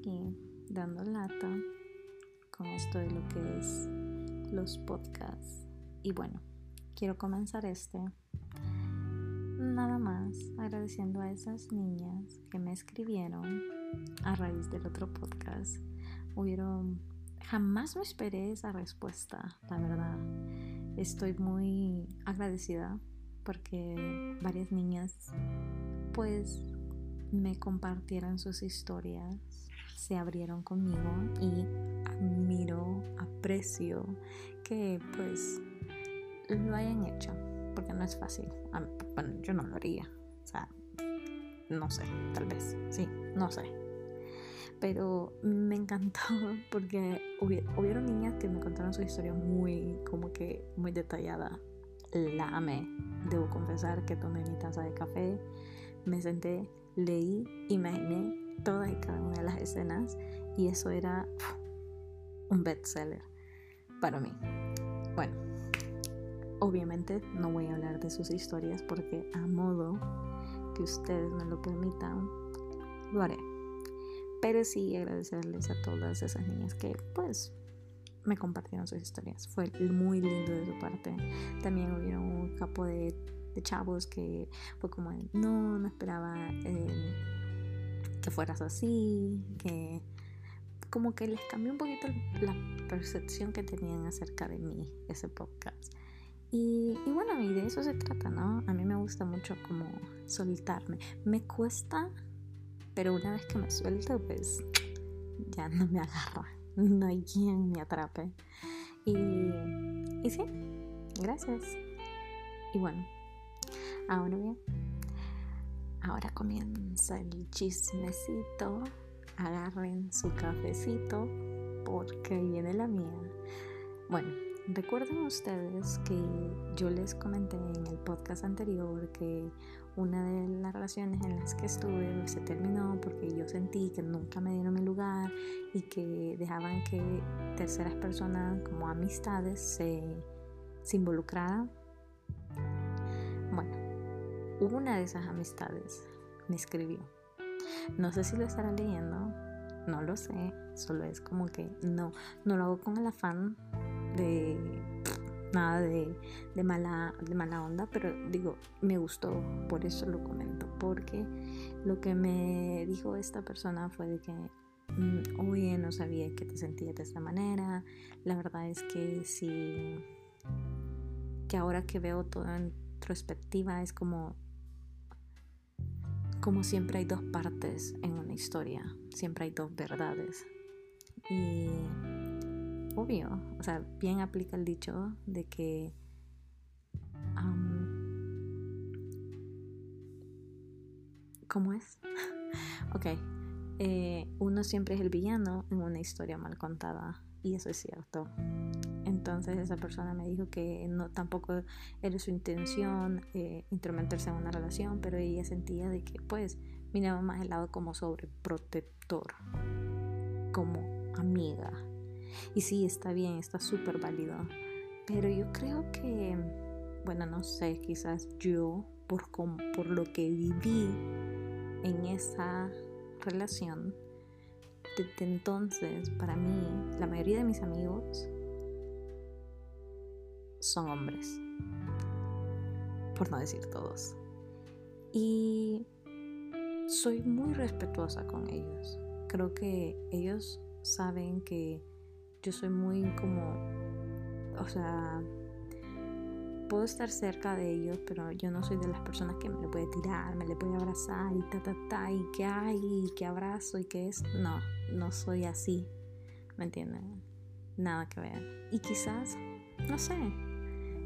aquí dando lata con esto de lo que es los podcasts. Y bueno, quiero comenzar este nada más agradeciendo a esas niñas que me escribieron a raíz del otro podcast. Hubieron, jamás me esperé esa respuesta, la verdad. Estoy muy agradecida porque varias niñas pues me compartieron sus historias, se abrieron conmigo y admiro, aprecio que pues lo hayan hecho, porque no es fácil. Bueno, yo no lo haría, o sea, no sé, tal vez, sí, no sé. Pero me encantó porque hubieron niñas que me contaron su historia muy, como que muy detallada. La amé. Debo confesar que tomé mi taza de café, me senté, leí, imaginé todas y cada una de las escenas y eso era un bestseller para mí. Bueno, obviamente no voy a hablar de sus historias porque a modo que ustedes me lo permitan, lo haré. Pero sí agradecerles a todas esas niñas que pues me compartieron sus historias. Fue muy lindo de su parte. También hubieron un capo de, chavos que fue como, no, no esperaba eh, que fueras así, que como que les cambió un poquito la percepción que tenían acerca de mí, ese podcast. Y, y bueno, y de eso se trata, ¿no? A mí me gusta mucho como soltarme. Me cuesta, pero una vez que me suelto, pues ya no me agarra. No hay quien me atrape. Y, y sí, gracias. Y bueno, ahora bien, ahora comienza el chismecito agarren su cafecito porque viene la mía. Bueno, recuerden ustedes que yo les comenté en el podcast anterior que una de las relaciones en las que estuve se terminó porque yo sentí que nunca me dieron mi lugar y que dejaban que terceras personas como amistades se, se involucraran. Una de esas amistades me escribió. No sé si lo estará leyendo, no lo sé, solo es como que no, no lo hago con el afán de nada de, mala, de mala onda, pero digo, me gustó, por eso lo comento, porque lo que me dijo esta persona fue de que, mm, oye, no sabía que te sentías de esta manera, la verdad es que sí, que ahora que veo todo en retrospectiva es como como siempre hay dos partes en una historia, siempre hay dos verdades. Y obvio, o sea, bien aplica el dicho de que ¿Cómo es? ok, eh, uno siempre es el villano en una historia mal contada y eso es cierto. Entonces esa persona me dijo que no tampoco era su intención eh, intrometerse en una relación, pero ella sentía de que pues miraba más el lado como sobreprotector, como amiga. Y sí, está bien, está súper válido. Pero yo creo que, bueno, no sé, quizás yo, por, por lo que viví en esa relación, desde entonces, para mí, la mayoría de mis amigos son hombres, por no decir todos. Y soy muy respetuosa con ellos. Creo que ellos saben que yo soy muy como, o sea, puedo estar cerca de ellos, pero yo no soy de las personas que me le puede tirar, me le puede abrazar y ta, ta, ta, y que hay, y que abrazo, y que es. No, no soy así. ¿Me entienden? Nada que ver. Y quizás, no sé,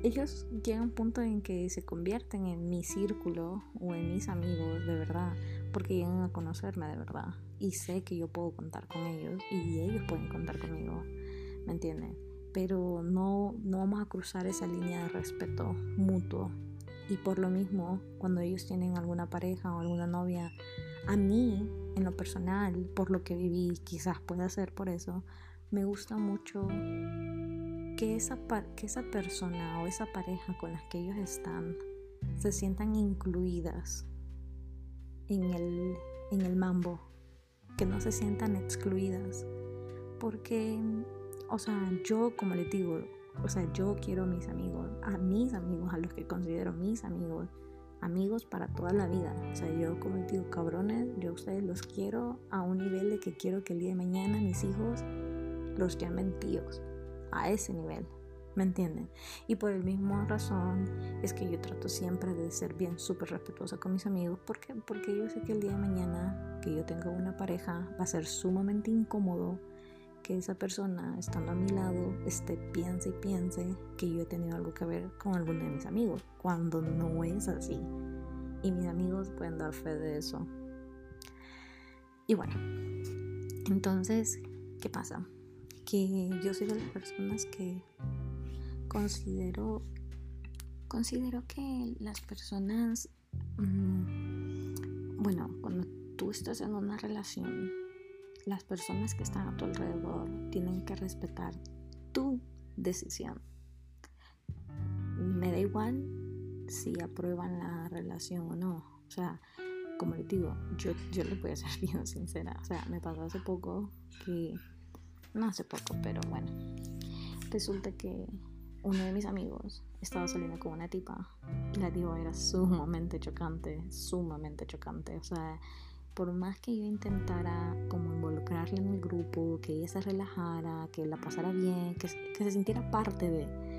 ellos llegan a un punto en que se convierten en mi círculo o en mis amigos de verdad, porque llegan a conocerme de verdad. Y sé que yo puedo contar con ellos y ellos pueden contar conmigo. ¿Me entienden? pero no, no vamos a cruzar esa línea de respeto mutuo. Y por lo mismo, cuando ellos tienen alguna pareja o alguna novia, a mí, en lo personal, por lo que viví, quizás pueda ser por eso, me gusta mucho que esa, que esa persona o esa pareja con las que ellos están se sientan incluidas en el, en el mambo, que no se sientan excluidas. Porque, o sea, yo como les digo, o sea, yo quiero a mis amigos, a mis amigos, a los que considero mis amigos, amigos para toda la vida. O sea, yo como les digo, cabrones, yo a ustedes los quiero a un nivel de que quiero que el día de mañana mis hijos los llamen tíos. A ese nivel. ¿Me entienden? Y por el mismo razón es que yo trato siempre de ser bien súper respetuosa con mis amigos. ¿Por qué? Porque yo sé que el día de mañana que yo tenga una pareja va a ser sumamente incómodo que esa persona estando a mi lado esté piense y piense que yo he tenido algo que ver con alguno de mis amigos, cuando no es así. Y mis amigos pueden dar fe de eso. Y bueno, entonces, ¿qué pasa? Que yo soy de las personas que considero, considero que las personas, mm, bueno, cuando tú estás en una relación, las personas que están a tu alrededor tienen que respetar tu decisión. Me da igual si aprueban la relación o no. O sea, como les digo, yo, yo les voy a ser bien sincera. O sea, me pasó hace poco que, no hace poco, pero bueno, resulta que uno de mis amigos estaba saliendo con una tipa. La tipa era sumamente chocante, sumamente chocante. O sea, por más que yo intentara como involucrarla en el grupo, que ella se relajara, que la pasara bien, que, que se sintiera parte de,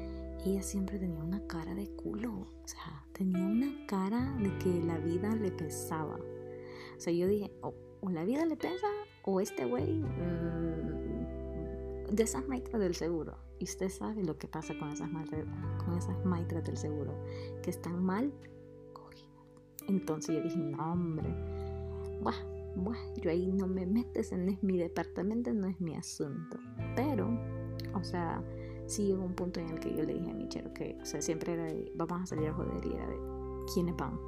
ella siempre tenía una cara de culo. O sea, tenía una cara de que la vida le pesaba. O sea, yo dije, o, la vida le pesa, o este güey mm, de esas maestras del seguro. Y usted sabe lo que pasa con esas maitras, con esas maitras del seguro, que están mal cogidas. Entonces yo dije, no, hombre, buah, buah, yo ahí no me metes, en es mi departamento, no es mi asunto. Pero, o sea, sí llegó un punto en el que yo le dije a Michelle que, o sea, siempre era de, vamos a salir a joder y era de, ¿quiénes van?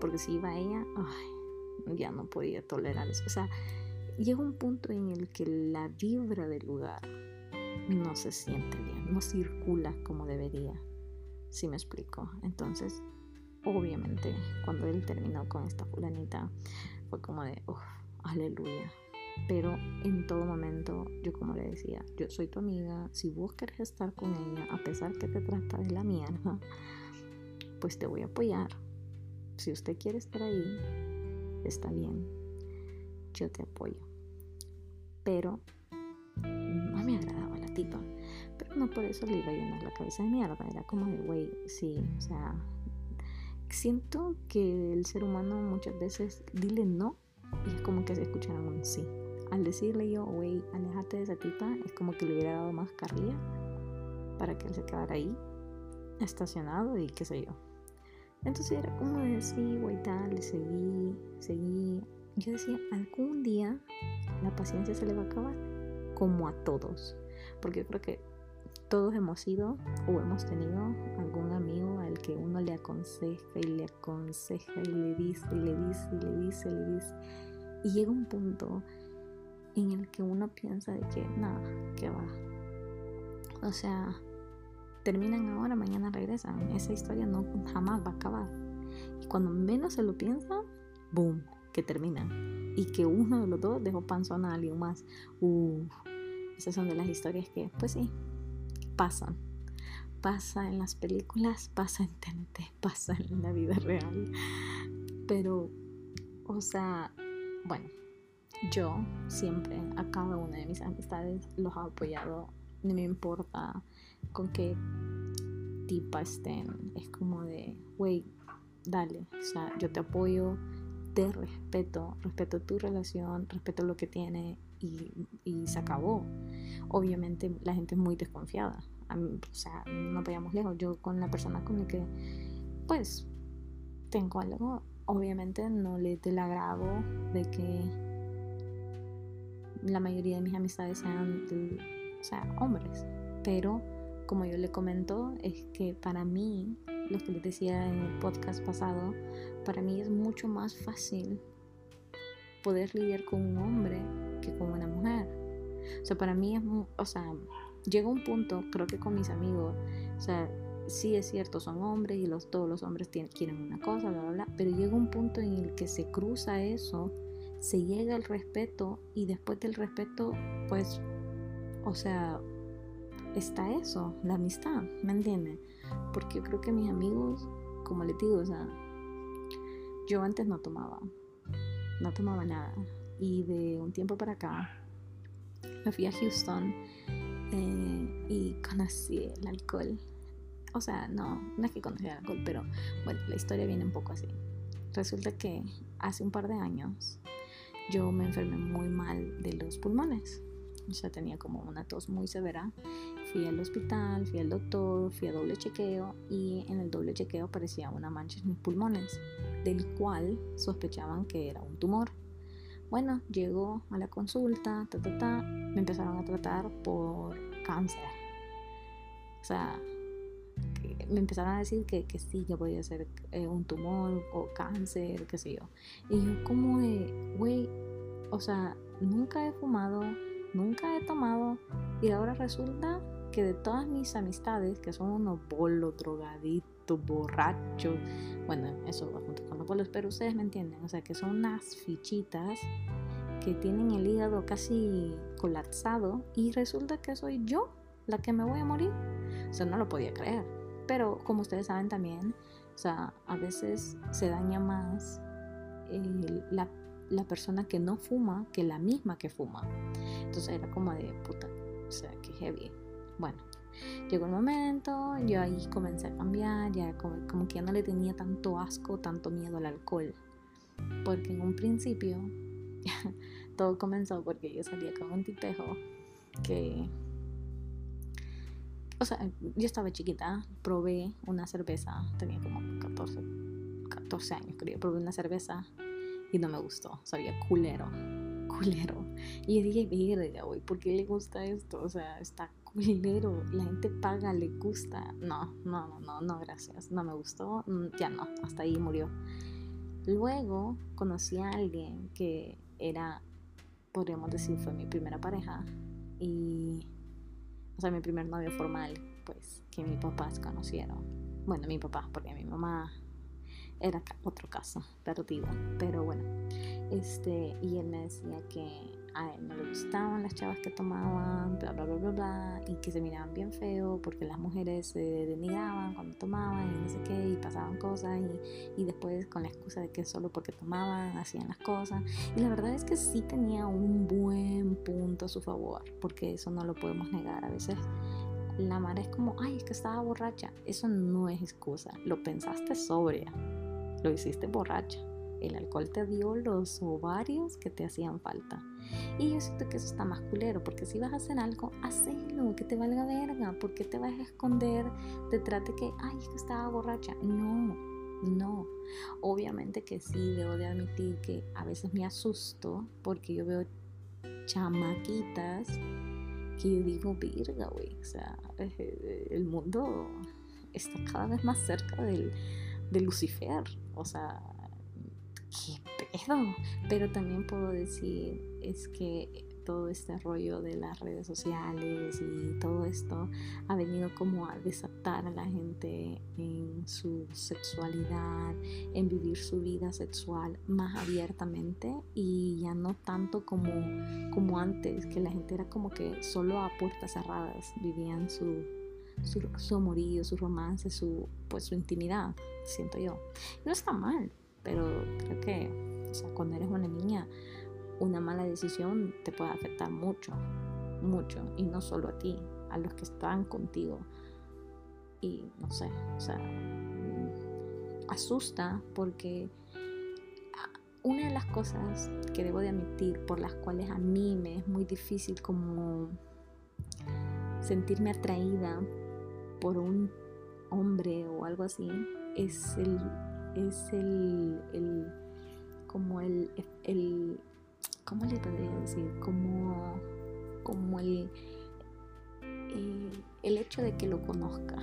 Porque si iba ella, ay, ya no podía tolerar eso. O sea, llega un punto en el que la vibra del lugar no se siente bien, no circula como debería. Si me explico. Entonces, obviamente, cuando él terminó con esta fulanita, fue como de, uff, aleluya. Pero en todo momento, yo como le decía, yo soy tu amiga, si vos querés estar con ella, a pesar que te trata de la mierda, pues te voy a apoyar. Si usted quiere estar ahí, está bien, yo te apoyo. Pero no me agradaba pero no por eso le iba a llenar la cabeza de mierda. Era como de, güey, sí, o sea, siento que el ser humano muchas veces dile no y es como que se escucharon un sí. Al decirle yo, güey, alejate de esa tipa, es como que le hubiera dado más carrilla para que él se quedara ahí, estacionado y qué sé yo. Entonces era como de sí, güey, tal, seguí, seguí. Yo decía, algún día la paciencia se le va a acabar, como a todos porque yo creo que todos hemos sido o hemos tenido algún amigo al que uno le aconseja y le aconseja y le dice y le dice y le dice y le dice. Y llega un punto en el que uno piensa de que nada, que va. O sea, terminan ahora, mañana regresan. Esa historia no jamás va a acabar. Y cuando menos se lo piensa, boom, que terminan. Y que uno de los dos dejó panzón a alguien más. Uff esas son de las historias que, pues sí, pasan. Pasa en las películas, pasa en TNT, pasa en la vida real. Pero, o sea, bueno, yo siempre a cada una de mis amistades los he apoyado. No me importa con qué tipa estén. Es como de, güey, dale. O sea, yo te apoyo, te respeto, respeto tu relación, respeto lo que tiene y, se acabó. Obviamente la gente es muy desconfiada. o sea, no vayamos lejos. Yo con la persona con la que, pues, tengo algo, obviamente no le del agrado de que la mayoría de mis amistades sean, o sea, hombres. Pero, como yo le comento, es que para mí, lo que les decía en el podcast pasado, para mí es mucho más fácil poder lidiar con un hombre que con una mujer. O sea, para mí es, o sea, llega un punto, creo que con mis amigos, o sea, sí es cierto, son hombres y los, todos los hombres tienen, quieren una cosa, bla, bla, bla, pero llega un punto en el que se cruza eso se llega al respeto y después del respeto, pues, o sea, está eso, la amistad, ¿me entiendes? Porque yo creo que mis amigos, como les digo, o sea, yo antes no tomaba, no tomaba nada. Y de un tiempo para acá, me fui a Houston eh, y conocí el alcohol. O sea, no, no es que conocí el alcohol, pero bueno, la historia viene un poco así. Resulta que hace un par de años yo me enfermé muy mal de los pulmones. O sea, tenía como una tos muy severa. Fui al hospital, fui al doctor, fui a doble chequeo y en el doble chequeo aparecía una mancha en mis pulmones, del cual sospechaban que era un tumor. Bueno, llegó a la consulta, ta, ta, ta, me empezaron a tratar por cáncer. O sea, me empezaron a decir que, que sí, que podía ser eh, un tumor o cáncer, qué sé yo. Y yo como de, güey, o sea, nunca he fumado, nunca he tomado y ahora resulta que de todas mis amistades, que son unos bolos, drogaditos, borrachos, bueno, eso va junto con los bolos, pero ustedes me entienden, o sea, que son unas fichitas que tienen el hígado casi colapsado y resulta que soy yo la que me voy a morir. O sea, no lo podía creer. Pero como ustedes saben también, o sea, a veces se daña más la, la, persona que no fuma que la misma que fuma. Entonces era como de puta, o sea, que heavy. Bueno, llegó el momento, yo ahí comencé a cambiar, ya como, como que ya no le tenía tanto asco, tanto miedo al alcohol. Porque en un principio todo comenzó porque yo salía con un tipejo que o sea, yo estaba chiquita, probé una cerveza, tenía como 14, 14 años creo, probé una cerveza y no me gustó, sabía culero, culero. Y dije, verga, güey, ¿por qué le gusta esto? O sea, está culero, la gente paga, le gusta. No, no, no, no, no, gracias, no me gustó, mm, ya no, hasta ahí murió. Luego conocí a alguien que era, podríamos decir, fue mi primera pareja y o sea, mi primer novio formal, pues, que mis papás conocieron. Bueno, mi papá, porque mi mamá era otro caso perdido, pero bueno, este, y él me decía que a él no le gustaban las chavas que tomaban, bla, bla, bla, bla, bla, y que se miraban bien feo porque las mujeres se denigraban cuando tomaban y no sé qué, y pasaban cosas, y, y después con la excusa de que solo porque tomaban hacían las cosas. Y la verdad es que sí tenía un buen punto a su favor, porque eso no lo podemos negar. A veces la madre es como, ay, es que estaba borracha. Eso no es excusa, lo pensaste sobria, lo hiciste borracha el alcohol te dio los ovarios que te hacían falta. Y yo siento que eso está más culero, porque si vas a hacer algo, hacelo, que te valga verga, porque te vas a esconder detrás de que, ay, es que estaba borracha. No, no. Obviamente que sí, debo de admitir que a veces me asusto porque yo veo chamaquitas que yo digo, virga, güey, o sea, eh, el mundo está cada vez más cerca del, de Lucifer, o sea, ¿qué Pero también puedo decir, es que todo este rollo de las redes sociales y todo esto ha venido como a desatar a la gente en su sexualidad, en vivir su vida sexual más abiertamente y ya no tanto como, como antes, que la gente era como que solo a puertas cerradas vivían su, su, su amorío, su romance, su, pues, su intimidad, siento yo. no está mal, pero creo que o sea, cuando eres una niña, una mala decisión te puede afectar mucho, mucho, y no solo a ti, a los que están contigo. Y no sé, o sea, mm, asusta porque una de las cosas que debo de admitir por las cuales a mí me es muy difícil como sentirme atraída por un hombre o algo así es el es el como el, el, ¿cómo le podría decir? Como, como el, el, hecho de que lo conozca.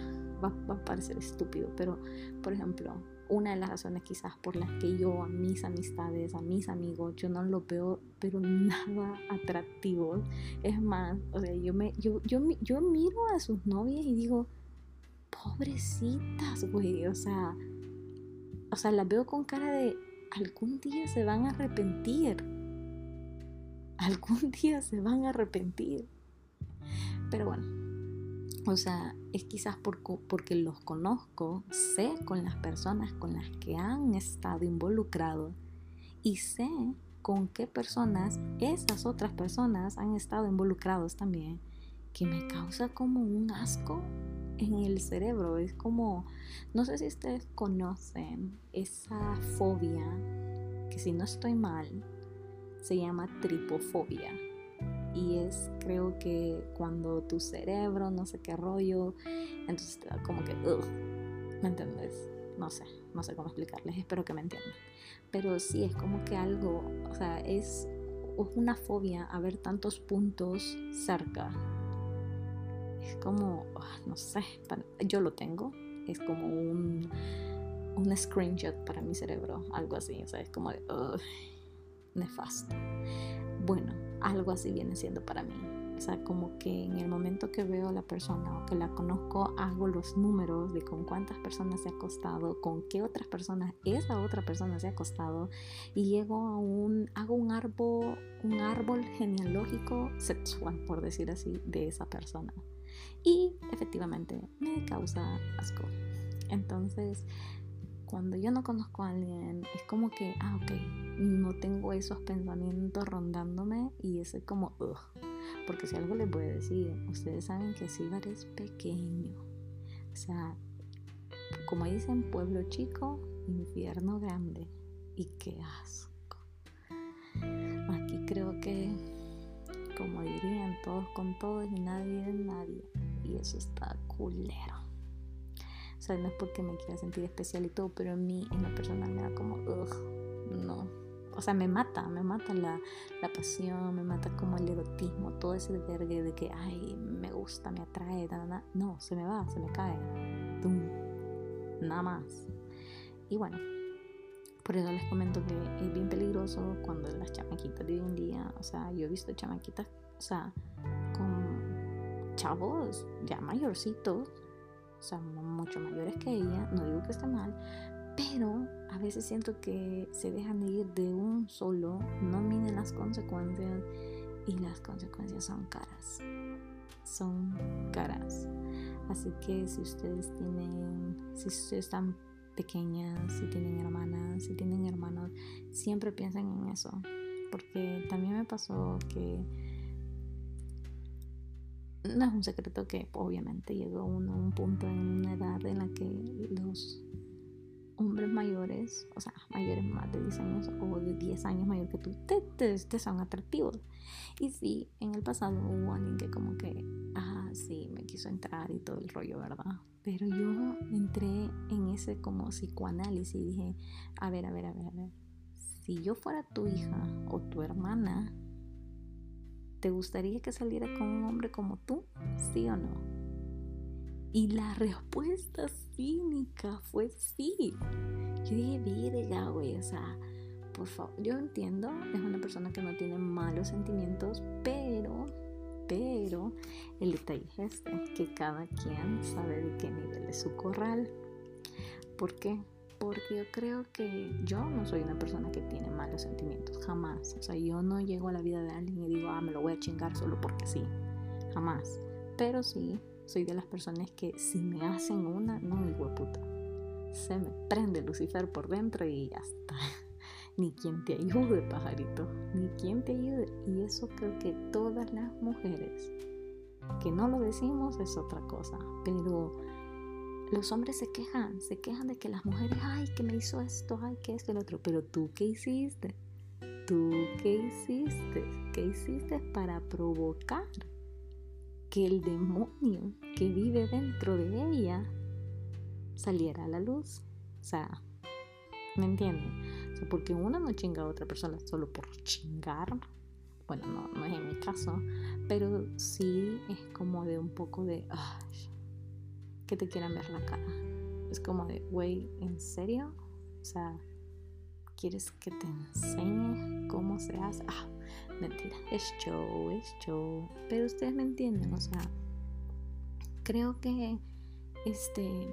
Va, va, a parecer estúpido, pero por ejemplo, una de las razones quizás por las que yo a mis amistades, a mis amigos, yo no los veo pero nada atractivos. Es más, o sea, yo, me, yo, yo, yo miro a sus novias y digo, pobrecitas, güey, o sea, o sea, las veo con cara de algún día se van a arrepentir. algún día se van a arrepentir. Pero bueno, o sea, es quizás porque los conozco, sé con las personas con las que han estado involucrados y sé con qué personas esas otras personas han estado involucrados también, que me causa como un asco en el cerebro. Es como, no sé si ustedes conocen esa fobia, que si no estoy mal, se llama tripofobia. Y es, creo que cuando tu cerebro, no sé qué rollo, entonces te da como que, ¿me entiendes? No sé, no sé cómo explicarles, espero que me entiendan. Pero sí, es como que algo, o sea, es una fobia a ver tantos puntos cerca. Es como, ah, no sé, yo lo tengo, es como un, un screenshot para mi cerebro, algo así, o sea, es como de, nefasto. Bueno, algo así viene siendo para mí. O sea, como que en el momento que veo a la persona o que la conozco, hago los números de con cuántas personas se ha acostado, con qué otras personas esa otra persona se ha acostado y llego a un, hago un árbol, un árbol genealógico sexual, por decir así, de esa persona. Y efectivamente me causa asco. Entonces, cuando yo no conozco a alguien, es como que, ah, ok, no tengo esos pensamientos rondándome y es como, ugh. Porque si algo les voy a decir, ustedes saben que Sibar es pequeño. O sea, como dicen, pueblo chico, infierno grande. Y qué asco. Aquí creo que, como dirían, todos con todos y nadie de nadie. Y eso está culero. O sea, no es porque me quiera sentir especial y todo, pero a mí en lo personal me da como, ugh, no o sea, me mata, me mata la, pasión, me mata como el erotismo, todo ese vergue de que, ay, me gusta, me atrae, nada, no, se me va, se me cae, nada más. Y bueno, por eso les comento que es bien peligroso cuando las chamaquitas de hoy en día, o sea, yo he visto chamaquitas, o sea, con chavos ya mayorcitos, o sea, mucho mayores que ella, no digo que esté mal, pero a veces siento que se dejan de ir de un solo, no miden las consecuencias y las consecuencias son caras. Son caras. Así que si ustedes tienen, si ustedes están pequeñas, si tienen hermanas, si tienen hermanos, siempre piensen en eso. Porque también me pasó que no es un secreto que obviamente llegó uno a un punto en una edad en la que los hombres mayores, o sea, mayores más de 10 años o de 10 años mayor que tú, te, te, son atractivos. Y sí, en el pasado hubo alguien que como que, ah, sí, me quiso entrar y todo el rollo, ¿verdad? Pero yo entré en ese como psicoanálisis y dije, a ver, a ver, a ver, a ver, si yo fuera tu hija o tu hermana, ¿te gustaría que saliera con un hombre como tú? ¿Sí o no? Y la respuesta cínica fue sí. Yo dije, verga, güey, o sea, por favor, yo entiendo, es una persona que no tiene malos sentimientos, pero, pero, el detalle es que cada quien sabe de qué nivel es su corral. ¿Por qué? Porque yo creo que yo no soy una persona que tiene malos sentimientos, jamás. O sea, yo no llego a la vida de alguien y digo, ah, me lo voy a chingar solo porque sí, jamás. Pero sí, soy de las personas que si me hacen una, no, mi puta. Se me prende Lucifer por dentro y ya está. Ni quien te ayude, pajarito. Ni quien te ayude. Y eso creo que todas las mujeres, que no lo decimos, es otra cosa. Pero los hombres se quejan, se quejan de que las mujeres, ay, que me hizo esto, ay, que esto, el otro. Pero tú, ¿qué hiciste? ¿Tú qué hiciste? ¿Qué hiciste para provocar? Que el demonio que vive dentro de ella saliera a la luz. O sea, ¿me entienden? O sea, porque una no chinga a otra persona solo por chingar. Bueno, no, no es en mi caso, pero sí es como de un poco de que te quieran ver la cara. Es como de, güey, ¿en serio? O sea, ¿quieres que te enseñe cómo se hace? Ah, mentira, es show, es show. Pero ustedes me entienden, o sea, creo que, este,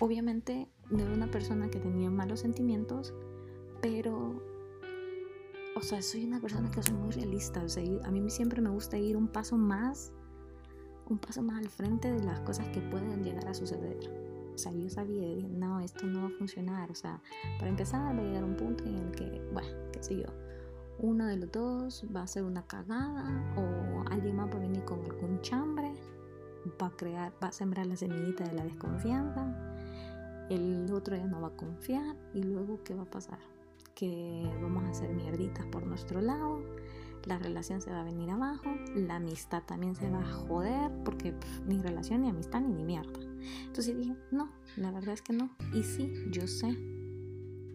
obviamente no era una persona que tenía malos sentimientos, pero, o sea, soy una persona que soy muy realista. O sea, a mí siempre me gusta ir un paso más, un paso más al frente de las cosas que pueden llegar a suceder. O sea, yo sabía, no, esto no va a funcionar. O sea, para empezar va a llegar un punto en el que, bueno, qué sé yo, uno de los dos va a hacer una cagada o alguien más va a venir con algún chambre, va a crear, va a sembrar la semillita de la desconfianza, el otro ya no va a confiar y luego ¿qué va a pasar? Que vamos a hacer mierditas por nuestro lado, la relación se va a venir abajo, la amistad también se va a joder porque ni relación ni amistad ni ni mierda. Entonces dije, no, la verdad es que no. Y sí, yo sé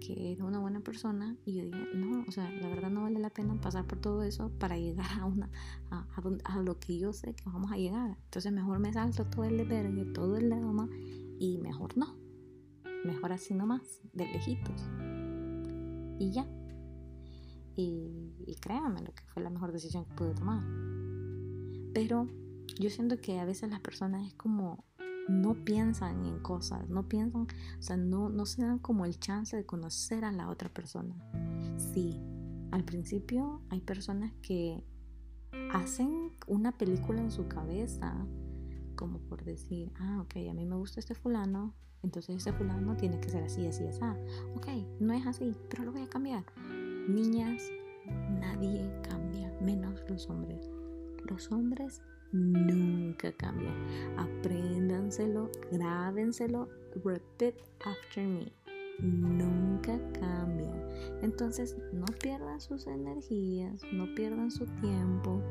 que era una buena persona y yo dije, no, o sea, la verdad no vale la pena pasar por todo eso para llegar a una a, a, lo que yo sé que vamos a llegar. Entonces mejor me salto todo el verga, todo el drama y mejor no. Mejor así nomás, de lejitos. Y ya. Y, y créanme lo que fue la mejor decisión que pude tomar. Pero yo siento que a veces las personas es como no piensan en cosas, no piensan, o sea, no, no se dan como el chance de conocer a la otra persona. Sí, al principio hay personas que hacen una película en su cabeza, como por decir, ah, ok, a mí me gusta este fulano, entonces ese fulano tiene que ser así, así, así. Ok, no es así, pero lo voy a cambiar. Niñas, nadie cambia, menos los hombres. Los hombres nunca cambia. Apréndanselo, grábenselo, repeat after me. Nunca cambia. Entonces, no pierdan sus energías, no pierdan su tiempo.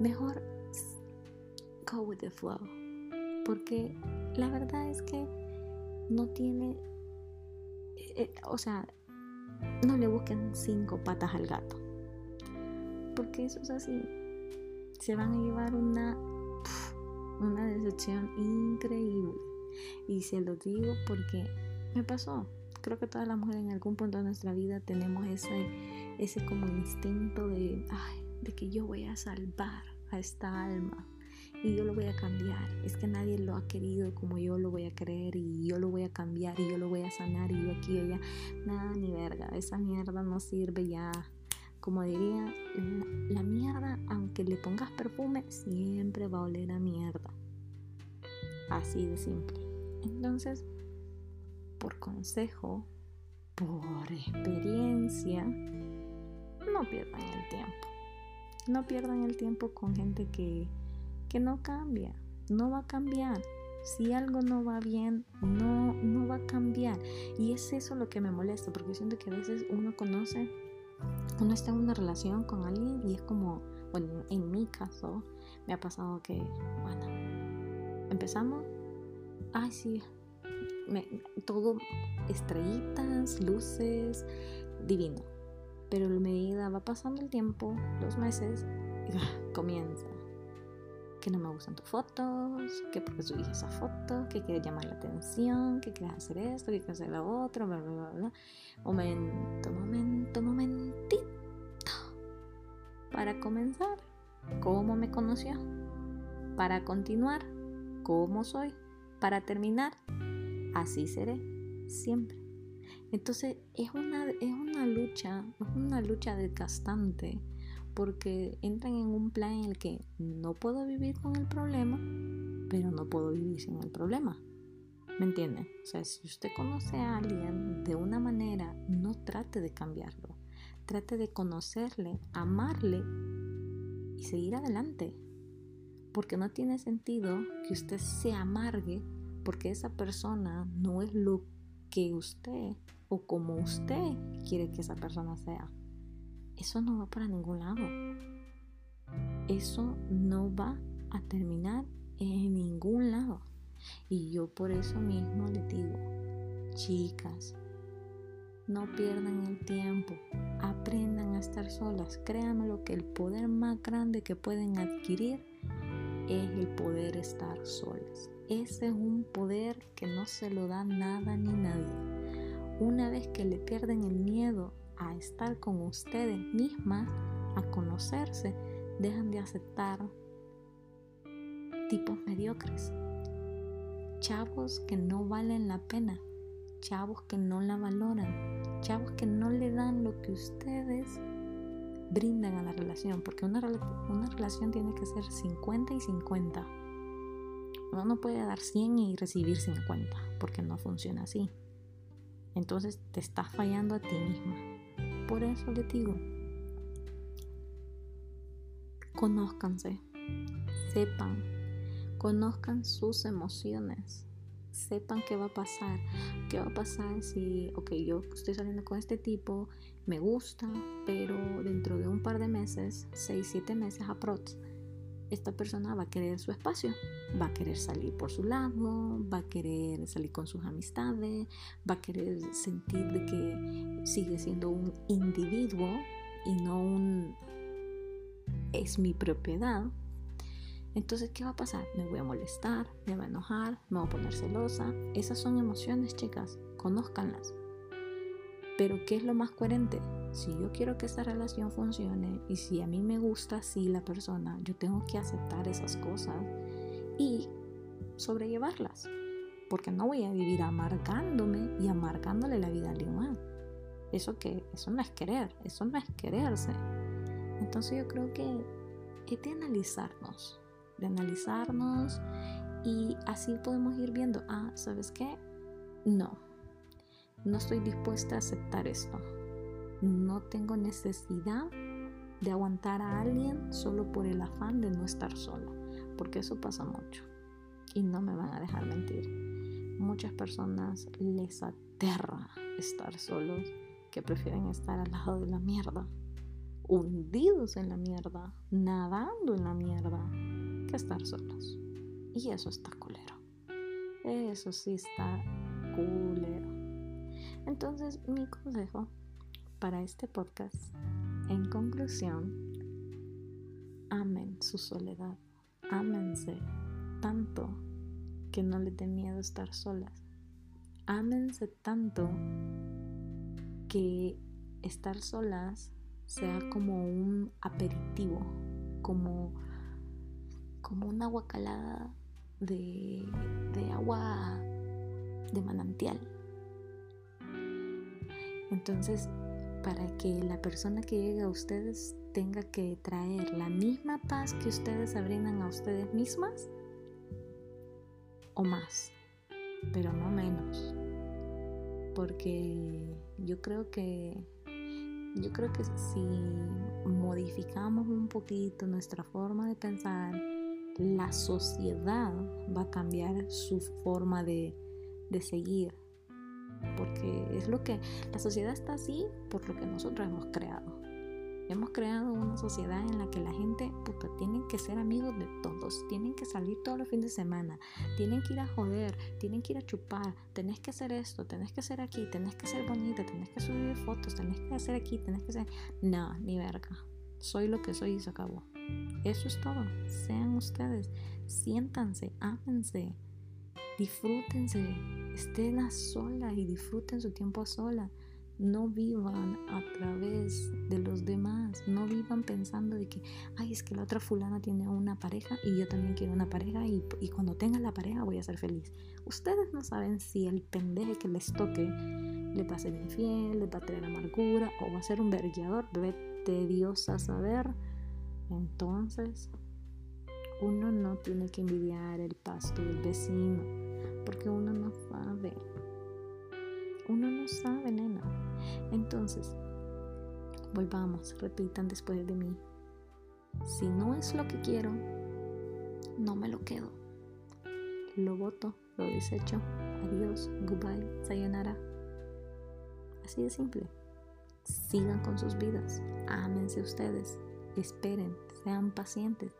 Mejor go with the flow. Porque la verdad es que no tiene, eh, eh, o sea, no le busquen cinco patas al gato. Porque eso es así se van a llevar una, una decepción increíble. Y se lo digo porque me pasó. Creo que todas las mujeres en algún punto de nuestra vida tenemos ese, ese como instinto de, de que yo voy a salvar a esta alma y yo lo voy a cambiar. Es que nadie lo ha querido como yo lo voy a creer y yo lo voy a cambiar y yo lo voy a sanar y yo aquí y allá. Nada ni verga, esa mierda no sirve ya como diría, la, mierda, aunque le pongas perfume, siempre va a oler a mierda. Así de simple. Entonces, por consejo, por experiencia, no pierdan el tiempo. No pierdan el tiempo con gente que, que no cambia. No va a cambiar. Si algo no va bien, no, no va a cambiar. Y es eso lo que me molesta, porque siento que a veces uno conoce uno está en una relación con alguien y es como, bueno, en mi caso me ha pasado que, bueno, empezamos, ay sí, todo estrellitas, luces, divino. Pero a medida va pasando el tiempo, los meses, comienza que no me gustan tus fotos, que porque subiste esa foto, que quieres llamar la atención, que quieres hacer esto, que quieres hacer lo otro, bla, bla, bla, bla. Momento, momento, momentito. Para comenzar, ¿cómo me conoció? Para continuar, ¿cómo soy? Para terminar, así seré siempre. Entonces es una, es una lucha, es una lucha desgastante porque entran en un plan en el que no puedo vivir con el problema, pero no puedo vivir sin el problema. ¿Me entienden? O sea, si usted conoce a alguien de una manera, no trate de cambiarlo. Trate de conocerle, amarle y seguir adelante. Porque no tiene sentido que usted se amargue porque esa persona no es lo que usted o como usted quiere que esa persona sea eso no va para ningún lado. Eso no va a terminar en ningún lado. Y yo por eso mismo les digo, chicas, no pierdan el tiempo, aprendan a estar solas. Créanme lo que el poder más grande que pueden adquirir es el poder estar solas. Ese es un poder que no se lo da nada ni nadie. Una vez que le pierden el miedo a estar con ustedes mismas, a conocerse, dejan de aceptar tipos mediocres, chavos que no valen la pena, chavos que no la valoran, chavos que no le dan lo que ustedes brindan a la relación, porque una, una relación tiene que ser 50 y 50. Uno no puede dar 100 y recibir 50, porque no funciona así. Entonces te estás fallando a ti misma. Por eso le digo, conózcanse, sepan, conozcan sus emociones, sepan qué va a pasar, qué va a pasar si, ok, yo estoy saliendo con este tipo, me gusta, pero dentro de un par de meses, 6, 7 meses aprox, esta persona va a querer su espacio, va a querer salir por su lado, va a querer salir con sus amistades, va a querer sentir que sigue siendo un individuo y no un es mi propiedad. Entonces, ¿qué va a pasar? Me voy a molestar, me va a enojar, me voy a poner celosa. Esas son emociones, chicas, conózcanlas. Pero ¿qué es lo más coherente? Si yo quiero que esta relación funcione y si a mí me gusta así la persona, yo tengo que aceptar esas cosas y sobrellevarlas. Porque no voy a vivir amargándome y amargándole la vida al alguien Eso que eso no es querer, eso no es quererse. Entonces yo creo que es de analizarnos, de analizarnos y así podemos ir viendo, ah, ¿sabes qué? No, no estoy dispuesta a aceptar esto. No tengo necesidad de aguantar a alguien solo por el afán de no estar solo, porque eso pasa mucho y no me van a dejar mentir. Muchas personas les aterra estar solos, que prefieren estar al lado de la mierda hundidos en la mierda, nadando en la mierda, estar solos. Y eso está culero. Eso sí está culero. Entonces, mi consejo para este podcast, en conclusión, amen su soledad. Ámense tanto que no les dé miedo estar solas. Ámense tanto que estar solas sea como un aperitivo, como, como una guacalada de, de agua de manantial. Entonces, para que la persona que llegue a ustedes tenga que traer la misma paz que ustedes brindan a ustedes mismas o más, pero no menos. Porque yo creo que yo creo que si modificamos un poquito nuestra forma de pensar, la sociedad va a cambiar su forma de, de seguir. Porque es lo que la sociedad está así por lo que nosotros hemos creado. Hemos creado una sociedad en la que la gente puta, tienen que ser amigos de todos, tienen que salir todos los fines de semana, tienen que ir a joder, tienen que ir a chupar, tenés que hacer esto, tenés que hacer aquí, tenés que ser bonita, tenés que subir fotos, tenés que hacer aquí, tenés que hacer... No, ni verga. Soy lo que soy y se acabó. Eso es todo. Sean ustedes, siéntanse, ámense, disfrútense, estén a solas y disfruten su tiempo a solas no vivan a través de los demás, no vivan pensando de que, ay, es que la otra fulana tiene una pareja y yo también quiero una pareja y, cuando tenga la pareja voy a ser feliz. Ustedes no saben si el pendeje que les toque le va a infiel, le va a traer amargura o va a ser un vergueador, vete Dios a saber. Entonces, uno no tiene que envidiar el pasto del vecino, porque uno no sabe. Uno no sabe, nena. Entonces, volvamos, repitan después de mí. Si no es lo que quiero, no me lo quedo. Lo voto, lo desecho. Adiós, goodbye, sayonara. Así de simple. Sigan con sus vidas. Ámense ustedes. Esperen, sean pacientes.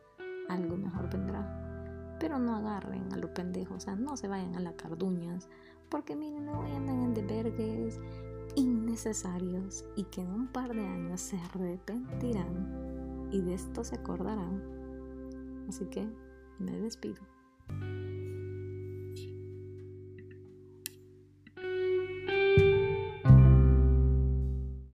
Algo mejor vendrá. Pero no agarren a lo pendejo, o sea, no se vayan a la carduñas porque miren, no vayan en debergues innecesarios y que en un par de años se arrepentirán y de esto se acordarán. Así que me despido.